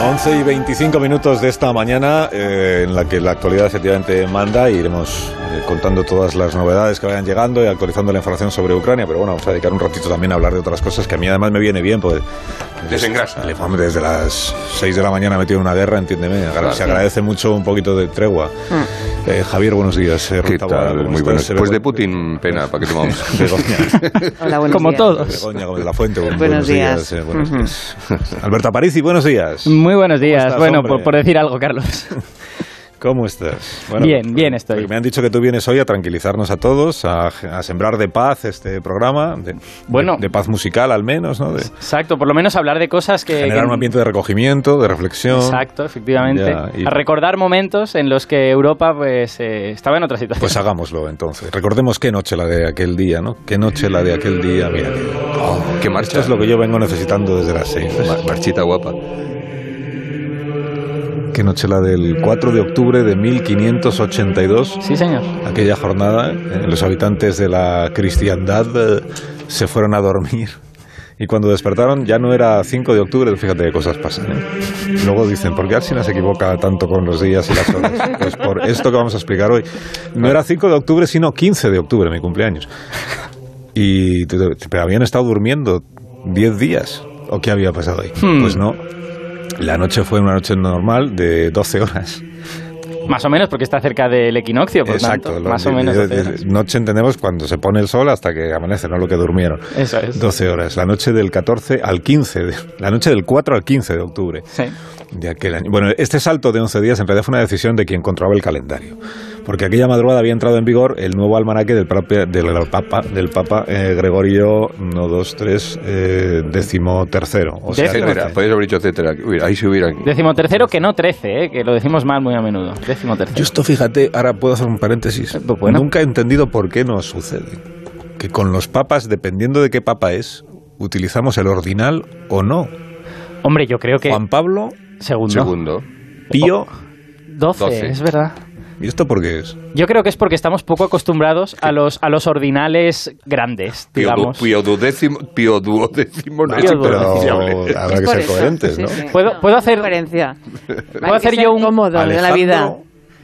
Bueno, 11 y 25 minutos de esta mañana eh, en la que la actualidad efectivamente manda y iremos eh, contando todas las novedades que vayan llegando y actualizando la información sobre Ucrania, pero bueno, vamos a dedicar un ratito también a hablar de otras cosas que a mí además me viene bien, pues Desengrasa. desde las 6 de la mañana metido en una guerra, entiéndeme, Agra- se agradece mucho un poquito de tregua. Eh, Javier, buenos días. Eh, ¿Qué tal? ¿cómo Muy estás? buenos. Pues de Putin, pena, ¿para qué tomamos? Begoña, Hola, buenos Como días. todos. Begoña de la Fuente, buenos, Buenos días. días. eh, buenos días. Alberto Aparici, buenos días. Muy buenos días. estás, bueno, por, por decir algo, Carlos. ¿Cómo estás? Bien, bien estoy. Me han dicho que tú vienes hoy a tranquilizarnos a todos, a, a sembrar de paz este programa, de, Bueno. de, de paz musical al menos, ¿no? De Exacto, por lo menos hablar de cosas que... generar que- un ambiente de recogimiento, de reflexión. Exacto, efectivamente. Ya, y- A recordar momentos en los que Europa pues eh, estaba en otra situación. Pues hagámoslo entonces. Recordemos qué noche la de aquel día, ¿no? Qué noche la de aquel día. Mira, que- Oh, qué esto marcha. es lo que yo vengo necesitando desde las seis. Ma- Marchita guapa. Qué noche la del 4 de octubre de 1582. Sí, señor. aquella jornada, eh, los habitantes de la cristiandad eh, se fueron a dormir. Y cuando despertaron ya no era 5 de octubre, fíjate qué cosas pasan. ¿eh? Luego dicen, ¿por qué Alsina se equivoca tanto con los días y las horas? Pues por esto que vamos a explicar hoy. No era 5 de octubre, sino 15 de octubre, mi cumpleaños. Y pero habían estado durmiendo 10 días. ¿O qué había pasado ahí? Hmm. Pues no. La noche fue una noche normal de 12 horas. Más o menos, porque está cerca del equinoccio, por Exacto, tanto. Más o menos. de- 12 de- horas. noche entendemos cuando se pone el sol hasta que amanece, no lo que durmieron. Eso es. 12 horas, la noche del 14 al 15, de- la noche del 4 al 15 de octubre Sí. de aquel año. Bueno, este salto de 11 días en realidad fue una decisión de quien controlaba el calendario, porque aquella madrugada había entrado en vigor el nuevo almanaque del, propio- del Papa, del Papa eh, Gregorio, no, dos, tres, eh, décimo tercero. O sea. Etcétera. Podrías haber dicho etcétera. Uy, ahí se hubieran... Décimo tercero, que no trece, eh, que lo decimos mal muy a menudo. Décimo Yo tercero. esto, fíjate, ahora puedo hacer un paréntesis. Eh, pues bueno. Nunca he entendido por qué nos sucede. Que con los papas, dependiendo de qué papa es, utilizamos el ordinal o no. Hombre, yo creo que... Juan Pablo, Segundo. Segundo. Pío. Doce, Doce. es verdad. ¿Y esto por qué es? Yo creo que es porque estamos poco acostumbrados a los, a los ordinales grandes, Pío, du- digamos. Pío duodécimo, Pío duodécimo no Pío es Pero duodécimo. habrá que ser eso, coherentes, sí, ¿no? sí. ¿Puedo, puedo hacer... Diferencia. ¿Puedo hacer yo un- cómodo de la vida?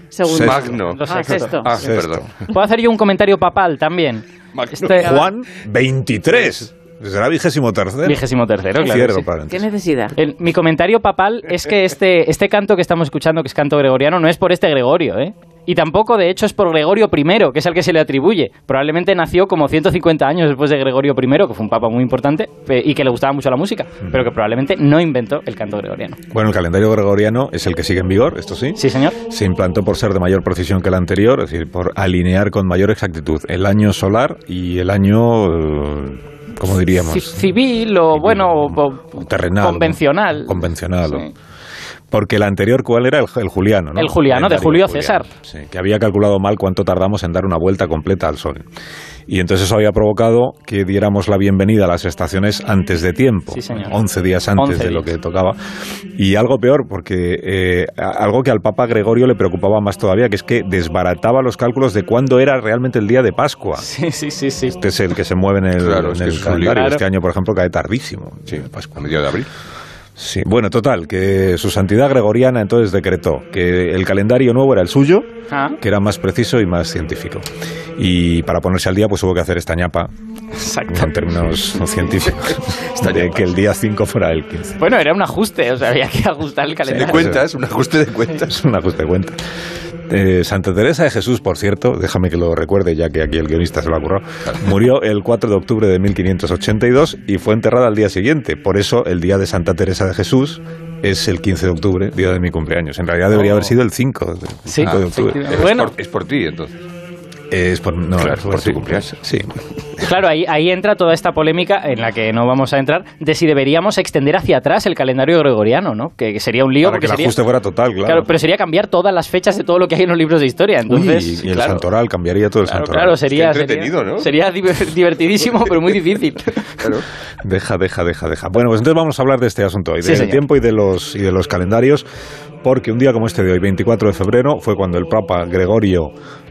Segundo. Sexto. Magno. Lo sé, Ah, sexto. sexto. Ah, Sexto. perdón. ¿Puedo hacer yo un comentario papal también? Magno. Este- Juan 23. Será vigésimo tercero. Vigésimo tercero, claro. Cierro sí. ¿Qué necesidad? El- mi comentario papal es que este, este canto que estamos escuchando, que es canto gregoriano, no es por este Gregorio, ¿eh? Y tampoco, de hecho, es por Gregorio I, que es el que se le atribuye. Probablemente nació como 150 años después de Gregorio I, que fue un papa muy importante pe- y que le gustaba mucho la música, pero que probablemente no inventó el canto gregoriano. Bueno, el calendario gregoriano es el que sigue en vigor, esto sí. ¿Sí, señor? Se implantó por ser de mayor precisión que el anterior, es decir, por alinear con mayor exactitud el año solar y el año, ¿cómo diríamos? Ci- Civil o, bueno, o- o- terrenal. convencional. Convencional. Sí. ¿no? Porque el anterior, ¿cuál era? El, el Juliano, ¿no? El Juliano, de Calendario Julio juliano. César. Sí, que había calculado mal cuánto tardamos en dar una vuelta completa al Sol. Y entonces eso había provocado que diéramos la bienvenida a las estaciones antes de tiempo. Sí, señor. 11 días antes 11 de lo que tocaba. Y algo peor, porque eh, algo que al Papa Gregorio le preocupaba más todavía, que es que desbarataba los cálculos de cuándo era realmente el día de Pascua. Sí, sí, sí, sí. Este es el que se mueve en el, Claro, en es que el es un calendario. Este año, por ejemplo, cae tardísimo. Sí, Pascua. a medio de abril. Sí, bueno, total, que su santidad gregoriana entonces decretó que el calendario nuevo era el suyo, Ah, que era más preciso y más científico. Y para ponerse al día, pues hubo que hacer esta ñapa exacto. en términos científicos, Esta de ñapa. que el día 5 fuera el 15. Bueno, era un ajuste, o sea, había que ajustar el De calendario. cuentas, un ajuste de cuentas. Un ajuste de cuenta. Eh, Santa Teresa de Jesús, por cierto, déjame que lo recuerde ya que aquí el guionista se lo ha currado, murió el 4 de octubre de 1582 y fue enterrada al día siguiente. Por eso el día de Santa Teresa de Jesús es el 15 de octubre, día de mi cumpleaños. En realidad debería Oh. haber sido el 5, el Sí. 5 de octubre. efectivamente. Es, Bueno. por, es por ti, entonces. Es por, no, Claro, es por tu cumpleaños. Sí. Claro, ahí, ahí entra toda esta polémica en la que no vamos a entrar de si deberíamos extender hacia atrás el calendario gregoriano, ¿no? Que, que sería un lío. Para que el sería- ajuste fuera total, claro. Claro, pero sería cambiar todas las fechas de todo lo que hay en los libros de historia. Entonces, Uy, y el claro, santoral, cambiaría todo el Claro, santoral. claro, sería, Qué entretenido, sería, ¿no? sería diver- divertidísimo, pero muy difícil. Claro. Deja, deja, deja, deja. Bueno, pues entonces vamos a hablar de este asunto hoy, Sí, del señor. tiempo y de los y de los calendarios, porque un día como este de hoy, 24 de febrero, fue cuando el Papa Gregorio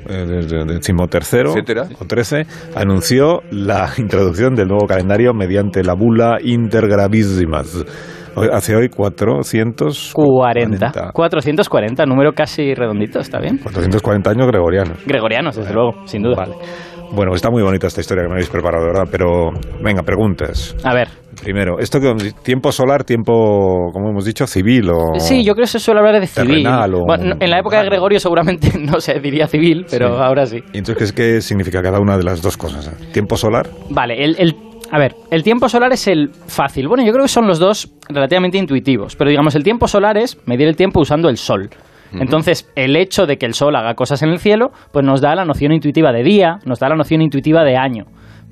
eh, XIII Etcétera. o 13 anunció la introducción del nuevo calendario mediante la bula Intergravísimas. Hace hoy 440 40. 440, número casi redondito, está bien. 440 años gregorianos. Gregorianos, desde luego, sin duda. Vale. Bueno, está muy bonita esta historia que me habéis preparado, ¿verdad? Pero venga, preguntas. A ver, Primero, esto que tiempo solar, tiempo, como hemos dicho, civil o sí, yo creo que se suele hablar de civil. O- Bueno, en la época de Gregorio seguramente no se diría civil, pero Sí. ahora sí. ¿Y entonces qué, significa cada una de las dos cosas? ¿Tiempo solar? Vale, el, el- a ver, el tiempo solar es el fácil. Bueno, yo creo que son los dos relativamente intuitivos, pero digamos, el tiempo solar es medir el tiempo usando el sol. Entonces, el hecho de que el sol haga cosas en el cielo, pues nos da la noción intuitiva de día, nos da la noción intuitiva de año.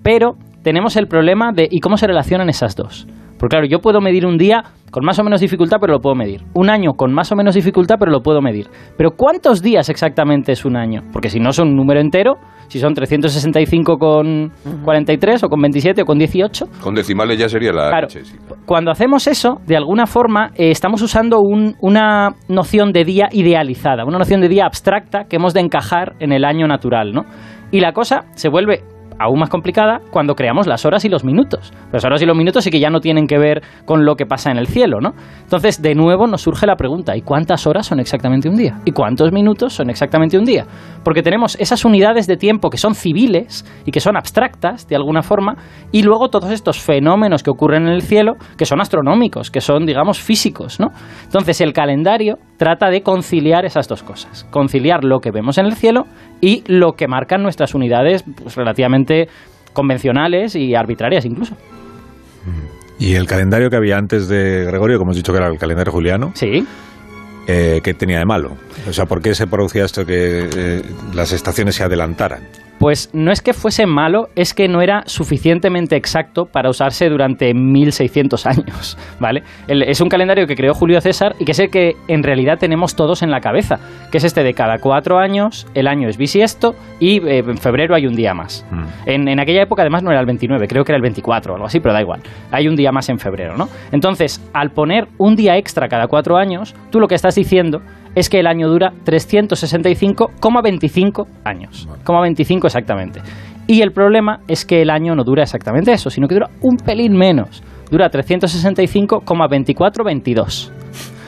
Pero tenemos el problema de ¿y cómo se relacionan esas dos? Porque claro, yo puedo medir un día con más o menos dificultad, pero lo puedo medir. Un año con más o menos dificultad, pero lo puedo medir. Pero ¿cuántos días exactamente es un año? Porque si no son un número entero, si son 365 con 43 o con 27 o con 18, Con decimales ya sería la Claro. sí. cuando hacemos eso, de alguna forma eh, estamos usando un- una noción de día idealizada, una noción de día abstracta que hemos de encajar en el año natural, ¿no? Y la cosa se vuelve aún más complicada cuando creamos las horas y los minutos. Las horas y los minutos sí que ya no tienen que ver con lo que pasa en el cielo, ¿no? Entonces, de nuevo nos surge la pregunta, ¿y cuántas horas son exactamente un día? ¿Y cuántos minutos son exactamente un día? Porque tenemos esas unidades de tiempo que son civiles y que son abstractas, de alguna forma, y luego todos estos fenómenos que ocurren en el cielo, que son astronómicos, que son, digamos, físicos, ¿no? Entonces, el calendario trata de conciliar esas dos cosas, conciliar lo que vemos en el cielo y lo que marcan nuestras unidades pues, relativamente convencionales y arbitrarias incluso. Y el calendario que había antes de Gregorio, como hemos dicho que era el calendario juliano, Sí. eh, ¿qué tenía de malo? O sea, ¿por qué se producía esto que eh, las estaciones se adelantaran? Pues no es que fuese malo, es que no era suficientemente exacto para usarse durante 1600 años, ¿vale? Es un calendario que creó Julio César y que es el que en realidad tenemos todos en la cabeza, que es este de cada cuatro años, el año es bisiesto y eh, en febrero hay un día más. Mm. En, en aquella época además no era el 29, creo que era el 24 o algo así, pero da igual. Hay un día más en febrero, ¿no? Entonces, al poner un día extra cada cuatro años, tú lo que estás diciendo es que el año dura 365,25 años. 25 exactamente. Y el problema es que el año no dura exactamente eso, sino que dura un pelín menos. Dura 365,2422.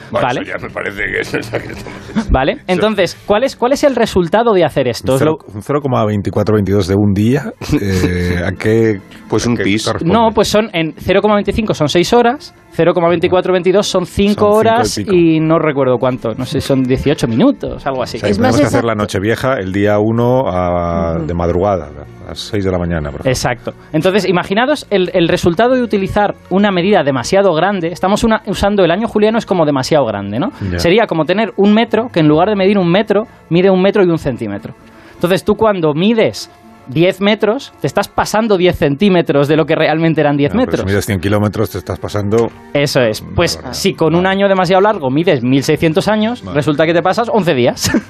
Bueno, ¿Vale? eso ya me parece que es esa que estamos- ¿Vale? Entonces, ¿cuál es, ¿cuál es el resultado de hacer esto? Un Es lo- cero- un 0,2422 de un día, eh, ¿a qué? Pues a un qué pis. corresponde? No, pues son en 0,25 son 6 horas, 0,2422 son 5 Son cinco horas y no recuerdo cuánto, no sé, son 18 minutos, algo así. O sea, Es tenemos más que hacer la noche vieja el día 1 a- de madrugada, a las 6 de la mañana. Por. Exacto. Entonces, imaginados el, el resultado de utilizar una medida demasiado grande. Estamos una- usando el año juliano es como demasiado grande, ¿no? Ya. Sería como tener un metro que en lugar de medir un metro, mide un metro y un centímetro. Entonces, tú cuando mides 10 metros, te estás pasando 10 centímetros de lo que realmente eran 10 No, pero metros. Si mides 100 kilómetros, te estás pasando. Eso es. Pues Vale. si con un año demasiado largo mides 1600 años, resulta que te pasas 11 días.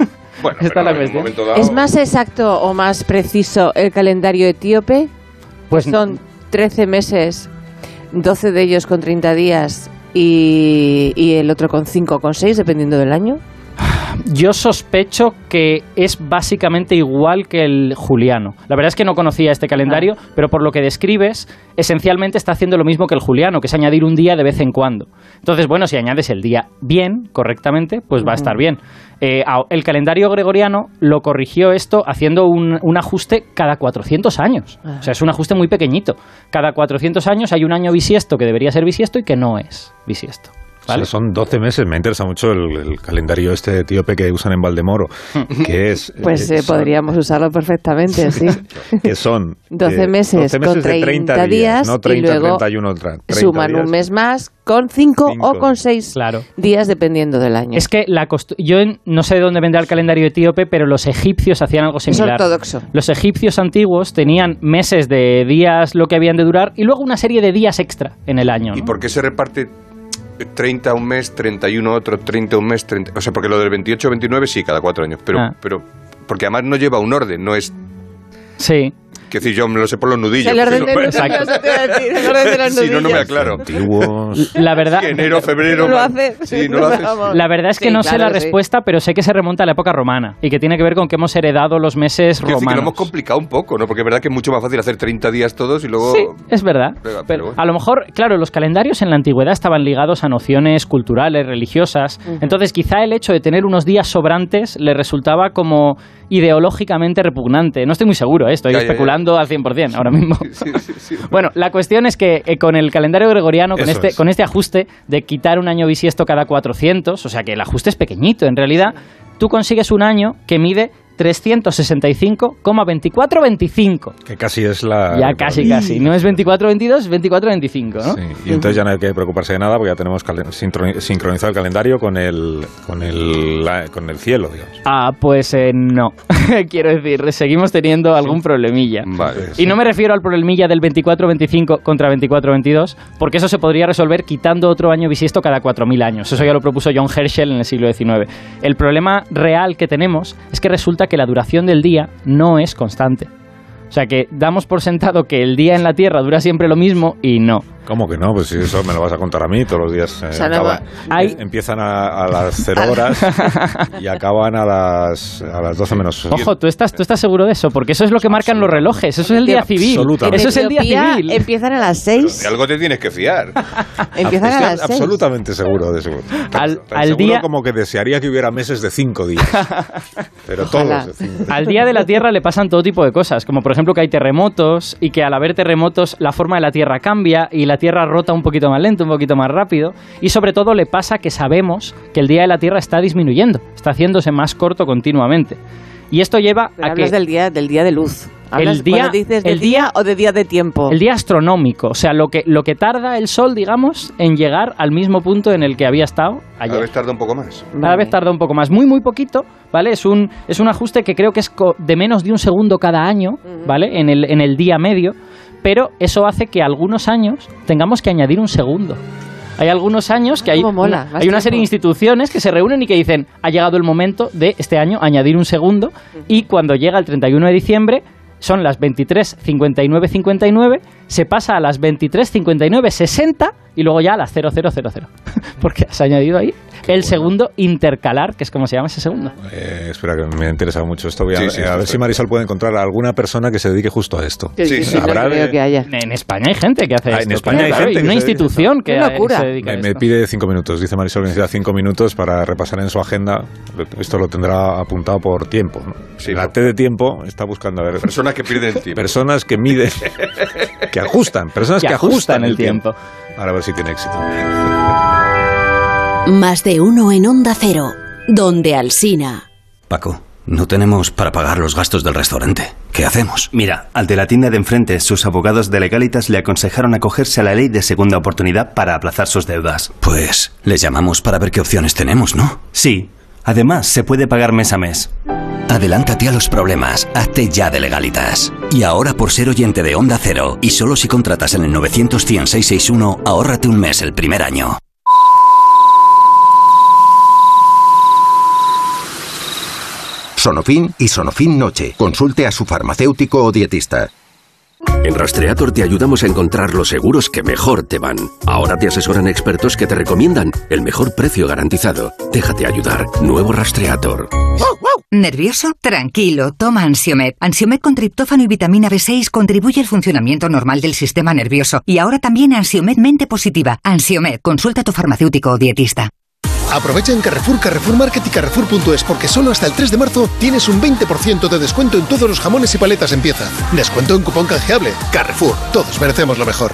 Bueno, Esta es la cuestión. dado- ¿Es más exacto o más preciso el calendario etíope? Pues Son 13 meses, 12 de ellos con 30 días y, y el otro con 5 o con 6, dependiendo del año. Yo sospecho que es básicamente igual que el juliano. La verdad es que no conocía este calendario, pero por lo que describes, esencialmente está haciendo lo mismo que el juliano, que es añadir un día de vez en cuando. Entonces, bueno, si añades el día bien, correctamente, pues va a estar bien. Eh, el calendario gregoriano lo corrigió esto haciendo un, un ajuste cada 400 años. O sea, es un ajuste muy pequeñito. Cada 400 años hay un año bisiesto que debería ser bisiesto y que no es bisiesto. O sea, son 12 meses. Me interesa mucho el, el calendario este etíope que usan en Valdemoro, que es... Pues eh, eh, son- podríamos usarlo perfectamente, sí. que son 12 eh, meses 12 con de 30 días no y 30, luego 31, tra- 30 Suman días. un mes más con 5 Cinco. o con 6 Claro. días dependiendo del año. Es que la yo no sé de dónde vendrá el calendario etíope, pero los egipcios hacían algo Es similar. ortodoxo. Los egipcios antiguos tenían meses de días lo que habían de durar y luego una serie de días extra en el año. ¿Y ¿no? por qué se reparte 30 un mes, 31 otro, 30 un mes, 30? O sea, porque lo del 28 29 sí, cada cuatro años. Pero, Ah. pero porque además no lleva un orden, no es... Sí. Que decir, yo me lo sé por los nudillos. el orden de los Si no, no me aclaro. Antiguos. La verdad, enero, febrero... No lo mar- haces. Sí, no lo haces. La verdad es que Sí, no sé claro la que sí. respuesta, pero sé que se remonta a la época romana y que tiene que ver con que hemos heredado los meses Quiero decir que lo romanos. hemos complicado un poco, ¿no? Porque es verdad que es mucho más fácil hacer 30 días todos y luego... Sí, es verdad. Pero pero bueno. a lo mejor, claro, los calendarios en la antigüedad estaban ligados a nociones culturales, religiosas. Entonces, quizá el hecho de tener unos días sobrantes le resultaba como ideológicamente repugnante. No estoy muy seguro, ¿eh? estoy Ya, ya, al 100% ahora mismo. Sí, sí, sí. Bueno, la cuestión es que eh, con el calendario gregoriano, con este, es. con este ajuste de quitar un año bisiesto cada 400, o sea que el ajuste es pequeñito, en realidad, tú consigues un año que mide 365,2425. Que casi es la... Ya casi, casi. No es 24-22, es 24-25, ¿no? Sí, y entonces ya no hay que preocuparse de nada porque ya tenemos sincronizado el calendario con el, con el, la- con el cielo, digamos. Ah, pues eh, no. Quiero decir, seguimos teniendo algún problemilla. Vale. Y no me refiero al problemilla del 24-25 contra 24-22, porque eso se podría resolver quitando otro año bisiesto cada 4.000 años. Eso ya lo propuso John Herschel en el siglo XIX. El problema real que tenemos es que resulta que la duración del día no es constante. O sea que damos por sentado que el día en la Tierra dura siempre lo mismo y no. ¿Cómo que no? Pues si eso me lo vas a contar a mí todos los días. eh, O sea, acaba- Hay- em- Empiezan a, a las 0 horas y acaban a las, a las 12 menos. Ojo, ¿tú estás, ¿tú estás seguro de eso? Porque eso es lo que marcan los relojes. Eso es el día civil. Absolutamente. Eso es el día civil. Empiezan a las De 6. algo te tienes que fiar. Empiezan a Estoy las 6. absolutamente seguro de eso. Al- Tan al seguro día- como que desearía que hubiera meses de 5 días. Pero Ojalá. todos de 5. Al día de la Tierra le pasan todo tipo de cosas, como por ejemplo que hay terremotos y que al haber terremotos la forma de la Tierra cambia y la Tierra rota un poquito más lento, un poquito más rápido y sobre todo le pasa que sabemos que el día de la Tierra está disminuyendo, está haciéndose más corto continuamente. Y esto lleva Pero a que hablas del día, del día de luz. Hablas día- cuando dices el del día, día- o de día de tiempo. el día astronómico, o sea, lo que, lo que tarda el Sol, digamos, en llegar al mismo punto en el que había estado A ayer. vez tarda un poco más. Cada Vale. vez tarda un poco más, muy muy poquito, ¿vale? Es un, es un ajuste que creo que es de menos de un segundo cada año, ¿vale? En el, en el día medio, pero eso hace que algunos años tengamos que añadir un segundo. Hay algunos años que hay, mola, una, más hay una serie de instituciones que se reúnen y que dicen, ha llegado el momento de este año añadir un segundo y cuando llega el 31 de diciembre son las 23.59.59, se pasa a las 23.59.60 y luego ya a las 0000. Porque has añadido ahí el segundo intercalar, que es como se llama ese segundo. Eh, espera, que me interesa mucho esto. Voy a, Sí, sí, eh, a ver si Marisol puede encontrar a alguna persona que se dedique justo a esto. Sí, Sí, sí, sí. sí, no Habrá creo de- que haya. En España hay gente que hace Ah, en esto. España hay claro, gente y que una a institución que Qué locura. se dedica a Me, me esto. pide cinco minutos. Dice Marisol que necesita cinco minutos para repasar en su agenda. Esto lo tendrá apuntado por tiempo. ¿no? Sí, la T de tiempo está buscando a ver Personas que pierden el tiempo. personas que miden, que ajustan, personas que, Que ajustan el tiempo. Ahora a ver si tiene éxito. Más de uno en Onda Cero, donde Alsina. Paco, no tenemos para pagar los gastos del restaurante. ¿Qué hacemos? Mira, al de la tienda de enfrente, sus abogados de legalitas le aconsejaron acogerse a la ley de segunda oportunidad para aplazar sus deudas. Pues les llamamos para ver qué opciones tenemos, ¿no? Sí, además se puede pagar mes a mes. Adelántate a los problemas, hazte ya de legalitas. Y ahora por ser oyente de Onda Cero, y solo si contratas en el 900 100 661, ahórrate un mes el primer año. Sonofin y Sonofin Noche. Consulte a su farmacéutico o dietista. En Rastreator te ayudamos a encontrar los seguros que mejor te van. Ahora te asesoran expertos que te recomiendan el mejor precio garantizado. Déjate ayudar. Nuevo Rastreator. ¿Nervioso? Tranquilo, toma Ansiomed. Ansiomed con triptófano y vitamina B6 contribuye al funcionamiento normal del sistema nervioso. Y ahora también Ansiomed Mente Positiva. Ansiomed, consulta a tu farmacéutico o dietista. Aprovecha en Carrefour, Carrefour Market y Carrefour.es porque solo hasta el 3 de marzo tienes un 20% de descuento en todos los jamones y paletas en pieza. Descuento en cupón canjeable. Carrefour, todos merecemos lo mejor.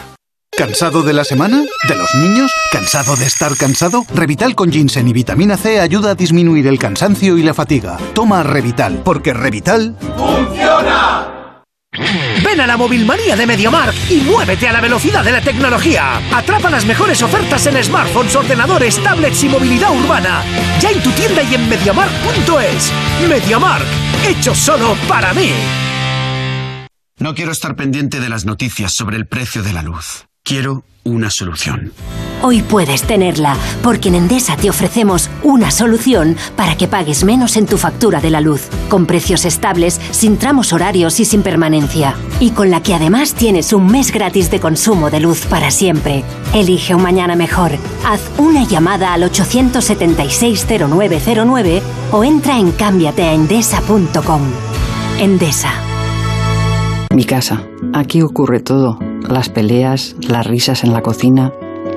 ¿Cansado de la semana? ¿De los niños? ¿Cansado de estar cansado? Revital con ginseng y vitamina C ayuda a disminuir el cansancio y la fatiga. Toma Revital, porque Revital... ¡Funciona! Ven a la Movilmanía de MediaMark y muévete a la velocidad de la tecnología. Atrapa las mejores ofertas en smartphones, ordenadores, tablets y movilidad urbana. Ya en tu tienda y en MediaMark.es. MediaMark, hecho solo para mí. No quiero estar pendiente de las noticias sobre el precio de la luz. Quiero una solución. Hoy puedes tenerla, porque en Endesa te ofrecemos una solución para que pagues menos en tu factura de la luz, con precios estables, sin tramos horarios y sin permanencia. Y con la que además tienes un mes gratis de consumo de luz para siempre. Elige un mañana mejor. Haz una llamada al 876-0909 o entra en cámbiateaendesa.com. Endesa. Mi casa. Aquí ocurre todo. Las peleas, las risas en la cocina.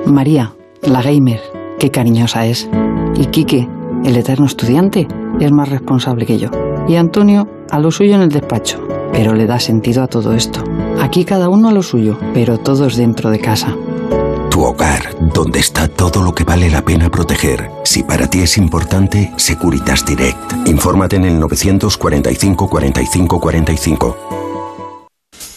María, la gamer, qué cariñosa es. Y Quique, el eterno estudiante, es más responsable que yo. Y Antonio, a lo suyo en el despacho. Pero le da sentido a todo esto. Aquí cada uno a lo suyo, pero todos dentro de casa. Tu hogar, donde está todo lo que vale la pena proteger. Si para ti es importante, Securitas Direct. Infórmate en el 945 45 45.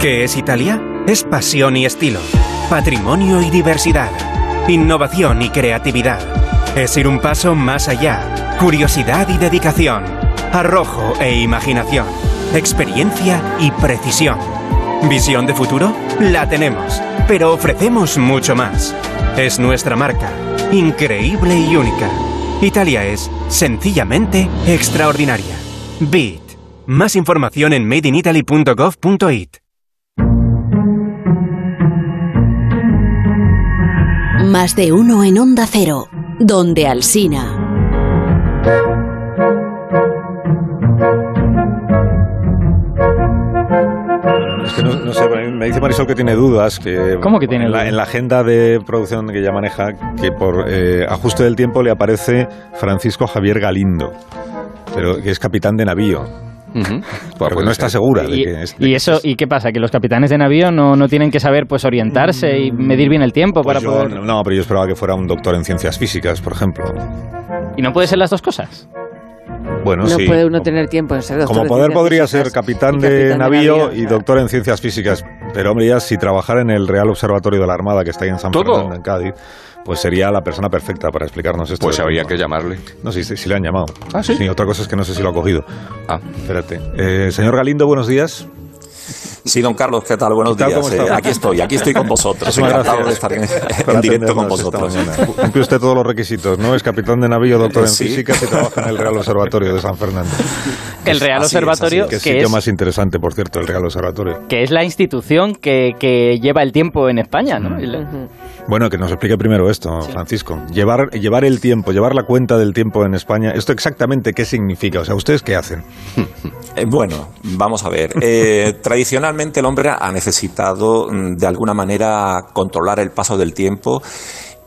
¿Qué es Italia? Es pasión y estilo, patrimonio y diversidad, innovación y creatividad. Es ir un paso más allá, curiosidad y dedicación, arrojo e imaginación, experiencia y precisión. ¿Visión de futuro? La tenemos, pero ofrecemos mucho más. Es nuestra marca, increíble y única. Italia es sencillamente extraordinaria. Beat. Más información en madeinitaly.gov.it. Más de uno en Onda Cero, donde Alsina. Es que no, no sé, me dice Marisol que tiene dudas. Que ¿Cómo que tiene en la, dudas? en la agenda de producción que ella maneja, que por eh, ajuste del tiempo le aparece Francisco Javier Galindo, pero que es capitán de navío. Que no está segura de Y, que es- y eso, ¿y qué pasa? ¿Que los capitanes de navío no, no tienen que saber pues orientarse y medir bien el tiempo Pues para yo- poder... No, pero yo esperaba que fuera un doctor en ciencias físicas, por ejemplo. ¿Y no puede ser las dos cosas? Bueno, no sí. puede uno tener tiempo en ser doctor Como de poder podría ser capitán de capitán de navío navío, y doctor en ciencias físicas. Pero hombre, ya si trabajara en el Real Observatorio de la Armada que está ahí en San ¿Todo? Fernando, en Cádiz, pues sería la persona perfecta para explicarnos esto. Pues habría que llamarle. No, sí, sí, sí le han llamado. ¿Ah, sí? otra cosa es que no sé si lo ha cogido. Ah. Espérate. Eh, señor Galindo, buenos días. Sí, don Carlos, ¿qué tal? Buenos ¿Qué tal? días. Eh, aquí estoy, aquí estoy con vosotros. Muchísimas Encantado de gracias estar en, en directo con vosotros. Cumple usted todos los requisitos, ¿no? Es capitán de navío, doctor en Sí. física y trabaja en el Real Observatorio de San Fernando. El Real Así es, Observatorio, Que es que sitio es, más interesante, por cierto, el Real Observatorio. que es la institución que, que lleva el tiempo en España, ¿no? El- Bueno, que nos explique primero esto, Francisco. Llevar, llevar el tiempo, llevar la cuenta del tiempo en España, ¿esto exactamente qué significa? O sea, ¿ustedes qué hacen? Eh, bueno, vamos a ver. Eh, tradicionalmente el hombre ha necesitado mm, de alguna manera controlar el paso del tiempo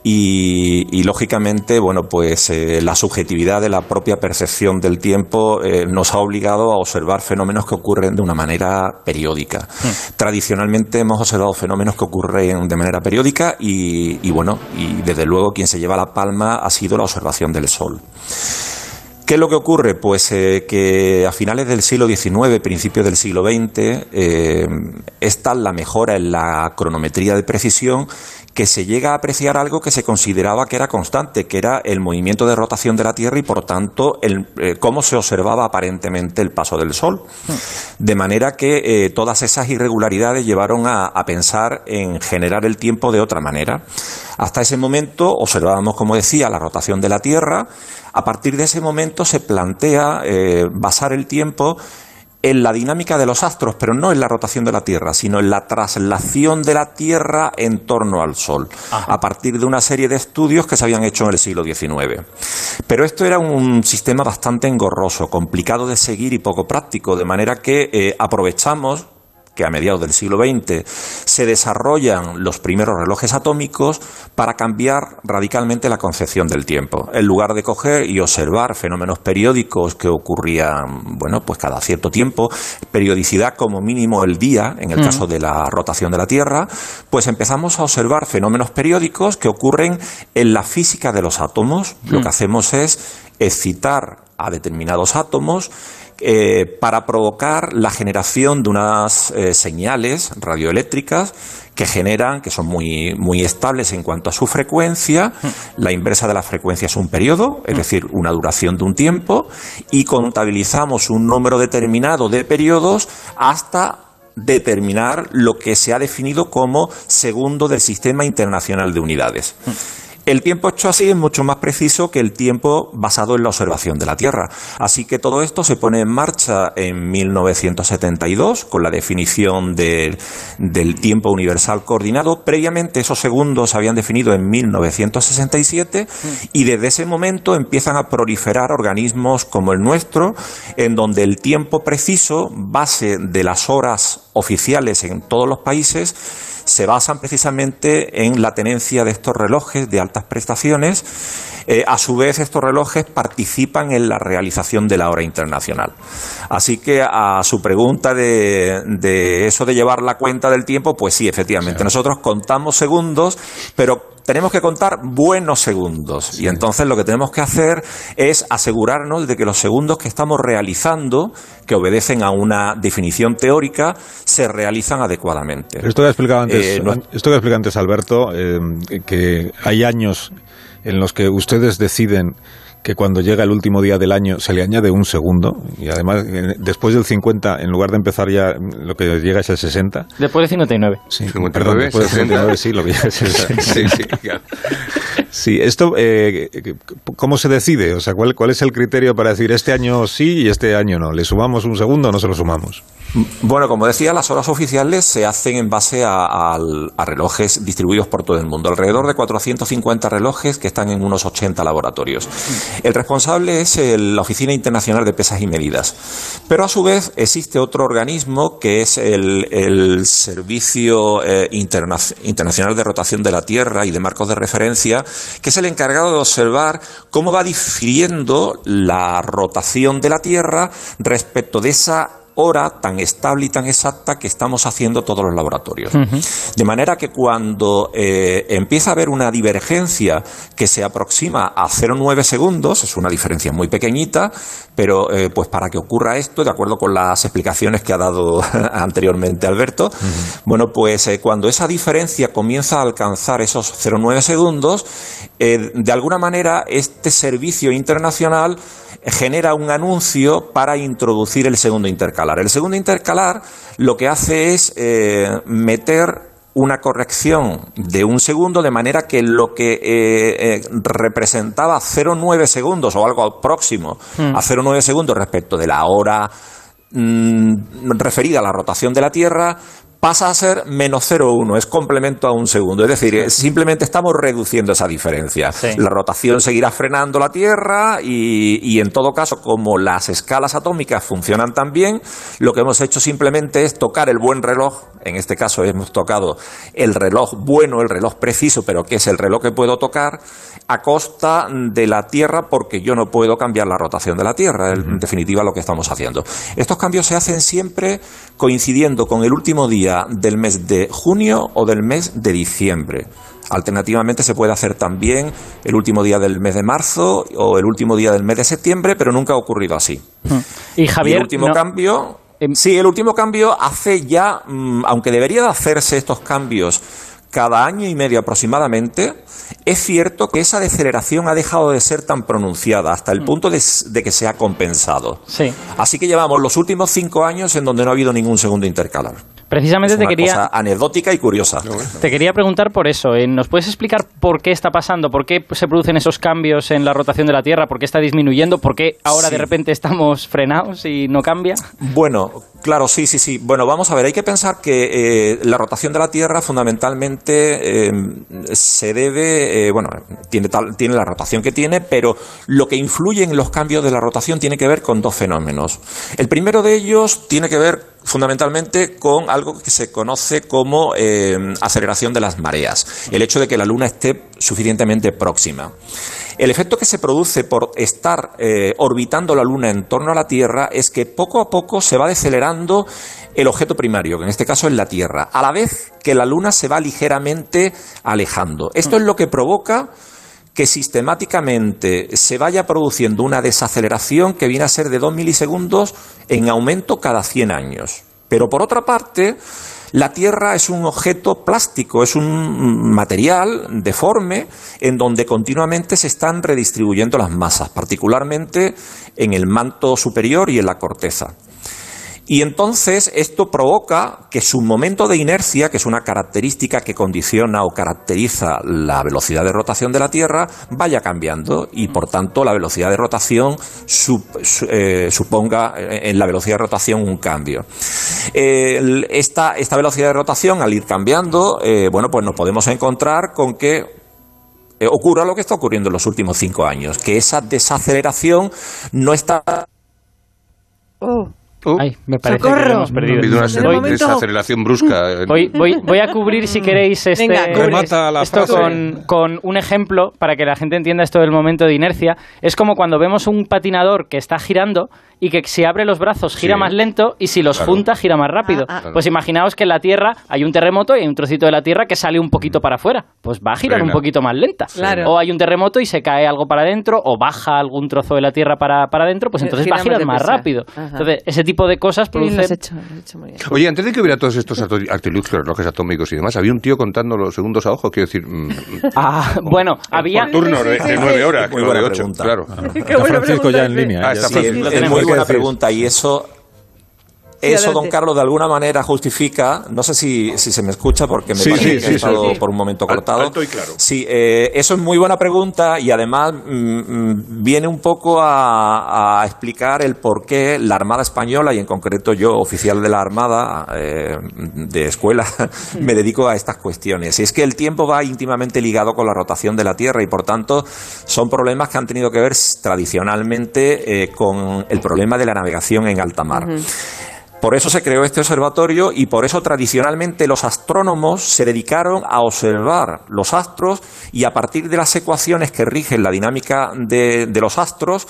y, y, lógicamente, bueno, pues eh, la subjetividad de la propia percepción del tiempo eh, nos ha obligado a observar fenómenos que ocurren de una manera periódica. Tradicionalmente hemos observado fenómenos que ocurren de manera periódica y, y, bueno, y desde luego quien se lleva la palma ha sido la observación del Sol. ¿Qué es lo que ocurre? Pues eh, que a finales del siglo XIX, principios del siglo XX, eh, es tal la mejora en la cronometría de precisión que se llega a apreciar algo que se consideraba que era constante, que era el movimiento de rotación de la Tierra y, por tanto, el, eh, cómo se observaba aparentemente el paso del Sol. De manera que eh, todas esas irregularidades llevaron a, a pensar en generar el tiempo de otra manera. Hasta ese momento observábamos, como decía, la rotación de la Tierra. A partir de ese momento se plantea eh, basar el tiempo en la dinámica de los astros, pero no en la rotación de la Tierra, sino en la traslación de la Tierra en torno al Sol, a partir de una serie de estudios que se habían hecho en el siglo XIX. Pero esto era un sistema bastante engorroso, complicado de seguir y poco práctico, de manera que eh, aprovechamos que a mediados del siglo XX se desarrollan los primeros relojes atómicos para cambiar radicalmente la concepción del tiempo. En lugar de coger y observar fenómenos periódicos que ocurrían, bueno, pues cada cierto tiempo, periodicidad como mínimo el día, en el Mm. caso de la rotación de la Tierra, pues empezamos a observar fenómenos periódicos que ocurren en la física de los átomos. Lo Mm. que hacemos es excitar a determinados átomos eh, para provocar la generación de unas eh, señales radioeléctricas que generan, que son muy, muy estables en cuanto a su frecuencia. La inversa de la frecuencia es un periodo, es decir, una duración de un tiempo, y contabilizamos un número determinado de periodos hasta determinar lo que se ha definido como segundo del Sistema Internacional de Unidades. El tiempo hecho así es mucho más preciso que el tiempo basado en la observación de la Tierra. Así que todo esto se pone en marcha en 1972 con la definición de- del tiempo universal coordinado. Previamente esos segundos se habían definido en 1967 y desde ese momento empiezan a proliferar organismos como el nuestro, en donde el tiempo preciso, base de las horas oficiales en todos los países, se basan precisamente en la tenencia de estos relojes de altas prestaciones. Eh, a su vez, estos relojes participan en la realización de la hora internacional. Así que a su pregunta de, de eso de llevar la cuenta del tiempo, pues sí, efectivamente, nosotros contamos segundos, pero tenemos que contar buenos segundos. Y entonces lo que tenemos que hacer es asegurarnos de que los segundos que estamos realizando, que obedecen a una definición teórica, se realizan adecuadamente. Esto que ha explicado antes, Eh, no- esto que explicado antes Alberto, eh, que hay años en los que ustedes deciden que cuando llega el último día del año se le añade un segundo y además eh, después del 50 en lugar de empezar ya lo que llega es el 60 Después de 59. Sí, perdón, después del 59 sí, lo que llega es el 60. Sí, sí, claro. Sí, esto, eh, ¿cómo se decide? O sea, ¿cuál, ¿cuál es el criterio para decir este año sí y este año no? ¿Le sumamos un segundo o no se lo sumamos? Bueno, como decía, las horas oficiales se hacen en base a, relojes distribuidos por todo el mundo. Alrededor de 450 relojes que están en unos 80 laboratorios. El responsable es el- la Oficina Internacional de Pesas y Medidas. Pero a su vez existe otro organismo que es el, Servicio eh, Interna- Internacional de Rotación de la Tierra y de Marcos de Referencia, que es el encargado de observar cómo va difiriendo la rotación de la Tierra respecto de esa hora tan estable y tan exacta que estamos haciendo todos los laboratorios. De manera que cuando eh, empieza a haber una divergencia que se aproxima a 0,9 segundos, es una diferencia muy pequeñita, pero eh, pues para que ocurra esto, de acuerdo con las explicaciones que ha dado anteriormente Alberto, bueno, pues eh, cuando esa diferencia comienza a alcanzar esos 0,9 segundos, de alguna manera este servicio internacional genera un anuncio para introducir el segundo intercalar. El segundo intercalar lo que hace es eh, meter una corrección de un segundo de manera que lo que eh, eh, representaba 0,9 segundos o algo próximo Mm. a 0,9 segundos respecto de la hora mm, referida a la rotación de la Tierra pasa a ser menos 0,1, es complemento a un segundo. Es decir, simplemente estamos reduciendo esa diferencia. La rotación seguirá frenando la Tierra y, y en todo caso, como las escalas atómicas funcionan tan bien, lo que hemos hecho simplemente es tocar el buen reloj. En este caso hemos tocado el reloj bueno, el reloj preciso, pero que es el reloj que puedo tocar a costa de la Tierra porque yo no puedo cambiar la rotación de la Tierra, en definitiva lo que estamos haciendo. Estos cambios se hacen siempre coincidiendo con el último día del mes de junio o del mes de diciembre. Alternativamente se puede hacer también el último día del mes de marzo o el último día del mes de septiembre, pero nunca ha ocurrido así. Y Javier, Y el último no- cambio, sí, el último cambio hace ya, mm, aunque debería de hacerse estos cambios cada año y medio aproximadamente, es cierto que esa deceleración ha dejado de ser tan pronunciada hasta el punto de, de que se ha compensado. Sí. Así que llevamos los últimos cinco años en donde no ha habido ningún segundo intercalar. Precisamente Es te una quería, cosa anecdótica y curiosa. te quería preguntar por eso. eh, ¿Nos puedes explicar por qué está pasando? ¿Por qué se producen esos cambios en la rotación de la Tierra? ¿Por qué está disminuyendo? ¿Por qué ahora Sí. de repente estamos frenados y no cambia? Bueno, claro, sí, sí, sí. Bueno, vamos a ver, hay que pensar que eh, la rotación de la Tierra fundamentalmente eh, se debe, eh, bueno, tiene, tal- tiene la rotación que tiene, pero lo que influye en los cambios de la rotación tiene que ver con dos fenómenos. El primero de ellos tiene que ver fundamentalmente con algo que se conoce como eh, aceleración de las mareas, el hecho de que la Luna esté suficientemente próxima. El efecto que se produce por estar eh, orbitando la Luna en torno a la Tierra es que poco a poco se va decelerando el objeto primario, que en este caso es la Tierra, a la vez que la Luna se va ligeramente alejando. Esto es lo que provoca que sistemáticamente se vaya produciendo una desaceleración que viene a ser de 2 milisegundos en aumento cada 100 años. Pero por otra parte, la Tierra es un objeto plástico, es un material deforme en donde continuamente se están redistribuyendo las masas, particularmente en el manto superior y en la corteza. Y entonces esto provoca que su momento de inercia, que es una característica que condiciona o caracteriza la velocidad de rotación de la Tierra, vaya cambiando y por tanto la velocidad de rotación eh, suponga eh, en la velocidad de rotación un cambio. Esta, esta velocidad de rotación, al ir cambiando, eh, bueno, pues nos podemos encontrar con que ocurra lo que está ocurriendo en los últimos cinco años, que esa desaceleración no está Ay, me parece ¡Socorro! que hemos perdido. Ha habido una Voy- desaceleración brusca. en- Voy, voy, voy a cubrir, si queréis, este, Venga, la esto con, con un ejemplo para que la gente entienda esto del momento de inercia. Es como cuando vemos un patinador que está girando y que si abre los brazos gira Sí. más lento y si los Claro. junta gira más rápido. Ah, ah. Pues imaginaos que en la Tierra hay un terremoto y hay un trocito de la Tierra que sale un poquito para afuera. Pues va a girar Frena. un poquito más lenta. Claro. O hay un terremoto y se cae algo para adentro o baja algún trozo de la Tierra para, para adentro, pues Eh, entonces gira va a girar más rápido. Ajá. Entonces, ese tipo de cosas Qué bien lo producen... has hecho, lo has hecho muy bien. Oye, antes de que hubiera todos estos arti- artilugios, relojes atómicos y demás, había un tío contando los segundos a ojo, quiero decir... mm, Ah, bueno, había... Por turno de, de nueve horas, Muy buena de ocho, pregunta. claro. Está Francisco ya en línea. Ah, ¿eh? está Sí, es, es muy buena ¿Qué pregunta y eso, Eso, don. Carlos, de alguna manera justifica, no sé si, si se me escucha porque me Sí, parece sí, que sí, he estado sí, sí. por un momento Al- cortado. alto y claro. Sí, eh, eso es muy buena pregunta y además mm, mm, viene un poco a, a explicar el por qué la Armada Española y en concreto yo, oficial de la Armada eh, de escuela, me dedico a estas cuestiones. Y es que el tiempo va íntimamente ligado con la rotación de la Tierra y por tanto son problemas que han tenido que ver tradicionalmente eh, con el problema de la navegación en alta mar. Por eso se creó este observatorio y por eso tradicionalmente los astrónomos se dedicaron a observar los astros y a partir de las ecuaciones que rigen la dinámica de, los astros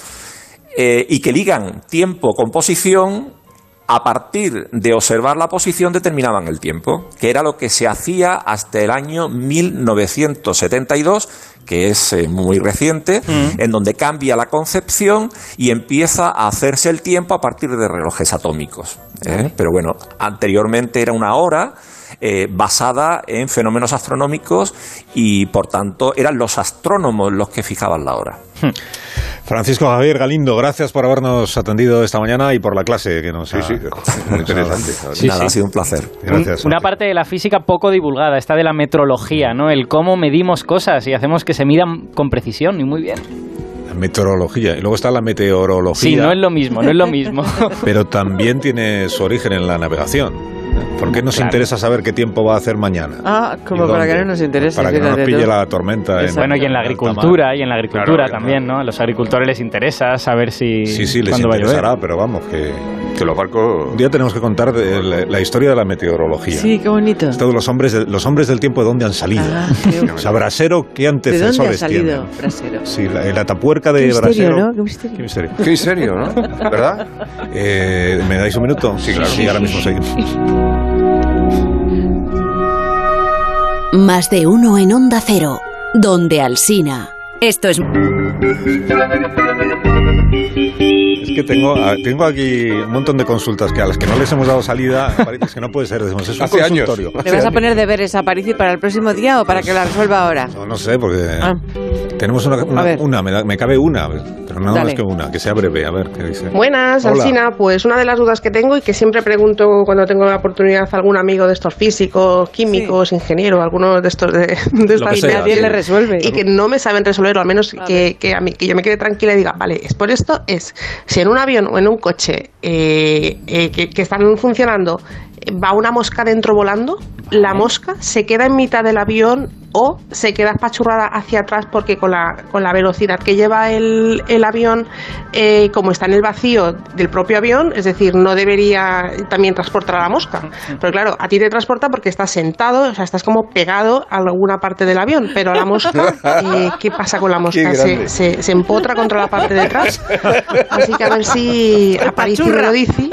eh, y que ligan tiempo con posición, a partir de observar la posición determinaban el tiempo, que era lo que se hacía hasta el año 1972, que es eh, muy reciente, en donde cambia la concepción y empieza a hacerse el tiempo a partir de relojes atómicos. ¿eh? Pero bueno, anteriormente era una hora eh, basada en fenómenos astronómicos y por tanto eran los astrónomos los que fijaban la hora. Francisco Javier Galindo, gracias por habernos atendido esta mañana y por la clase que nos ha... Sí, sí, muy interesante. Sí, Nada, sí. ha sido un placer. Gracias. Una parte de la física poco divulgada, esta de la metrología, ¿no? El cómo medimos cosas y hacemos que se midan con precisión y muy bien. La meteorología. Y luego está la meteorología. Sí, no es lo mismo, no es lo mismo. Pero también tiene su origen en la navegación. ¿Por qué nos Claro. interesa saber qué tiempo va a hacer mañana? Ah, como ¿Y para dónde? que no nos interese. Para que no nos pille tú. la tormenta. en- bueno, y en la agricultura, y en la agricultura Claro, también, ¿no? A los agricultores les interesa saber si Sí, sí, les cuándo va a llover. interesará, pero vamos, que Que los barcos... un día tenemos que contar de la, la historia de la meteorología. Sí, qué bonito. Esto de los hombres, de- los hombres del tiempo, ¿de dónde han salido? Ah, qué. O sea, Brasero, ¿qué ¿De dónde ha antecesores salido, tienen? Brasero? Sí, la, el atapuerca de Qué misterio, Brasero. ¿no? Qué misterio. Qué misterio. Qué serio, ¿no? ¿Verdad? Eh, ¿Me dais un minuto? Sí, claro. Sí, ahora mismo seguimos. Más de uno en Onda Cero, donde Alsina. Esto es Es que tengo, a- tengo aquí un montón de consultas que a las que no les hemos dado salida, es que no puede ser, decimos, es un Hace años. consultorio. ¿Le vas a poner deberes a París para el próximo día o para que la resuelva ahora? No, no sé, porque Ah. tenemos una, me, da- me cabe una, pero no Dale. más que una, que sea breve, a ver qué dice. Buenas, Hola. Alsina. Pues una de las dudas que tengo y que siempre pregunto cuando tengo la oportunidad a algún amigo de estos físicos, químicos, ingeniero, algunos de estos de, de esta que sea, línea, Nadie que- le resuelve. Y que no me saben resolver, o al menos que, que, a mí, que yo me quede tranquila y diga, vale, es por esto, es si en un avión o en un coche eh, eh, que, que están funcionando va una mosca dentro volando, la mosca se queda en mitad del avión o se queda espachurrada hacia atrás porque con la, con la velocidad que lleva el, el avión, eh, como está en el vacío del propio avión, es decir, no debería también transportar a la mosca. Pero claro, a ti te transporta porque estás sentado, o sea, estás como pegado a alguna parte del avión, pero a la mosca, eh, ¿qué pasa con la mosca? ¿Se, se, se empotra contra la parte de atrás? Así que a ver si Aparici me lo dice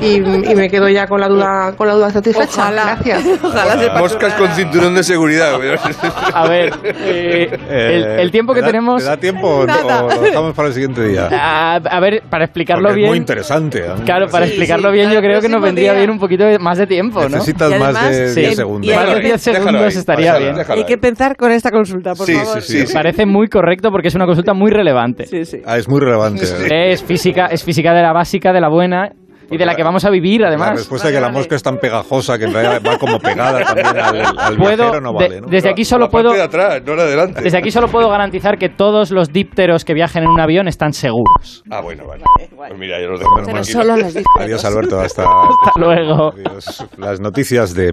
y, y me quedo ya con la duda, con la duda satisfecha. Ojalá. Gracias. Moscas con cinturón de seguridad. A ver, eh, el, el tiempo que ¿te da- tenemos... ¿Te da tiempo o, no- o lo dejamos para el siguiente día? A, a ver, para explicarlo Porque es bien... muy interesante. ¿eh? Claro, para Sí, explicarlo sí, bien yo creo que nos vendría día. bien un poquito de- más de tiempo, ¿no? Necesitas más de Sí. 10 segundos. y hay Más de que- 10 déjalo segundos ahí, estaría bien. déjalo Hay que pensar con esta consulta, por Sí, favor. sí, sí. Me parece muy correcto porque es una consulta muy relevante. Sí, sí. Ah, es muy relevante. ¿eh? Es física, es física de la básica, de la buena y de la que vamos a vivir La además. respuesta es que la mosca es tan pegajosa que en realidad va como pegada también al, al Puedo, viajero, no vale. ¿no? desde aquí solo La parte puedo de atrás, no la desde aquí solo puedo garantizar que todos los dípteros que viajen en un avión están seguros. Ah, bueno, vale. Pues mira, yo los dejo Pero solo los Adiós, Alberto. Hasta, Hasta luego. Adiós. Las noticias de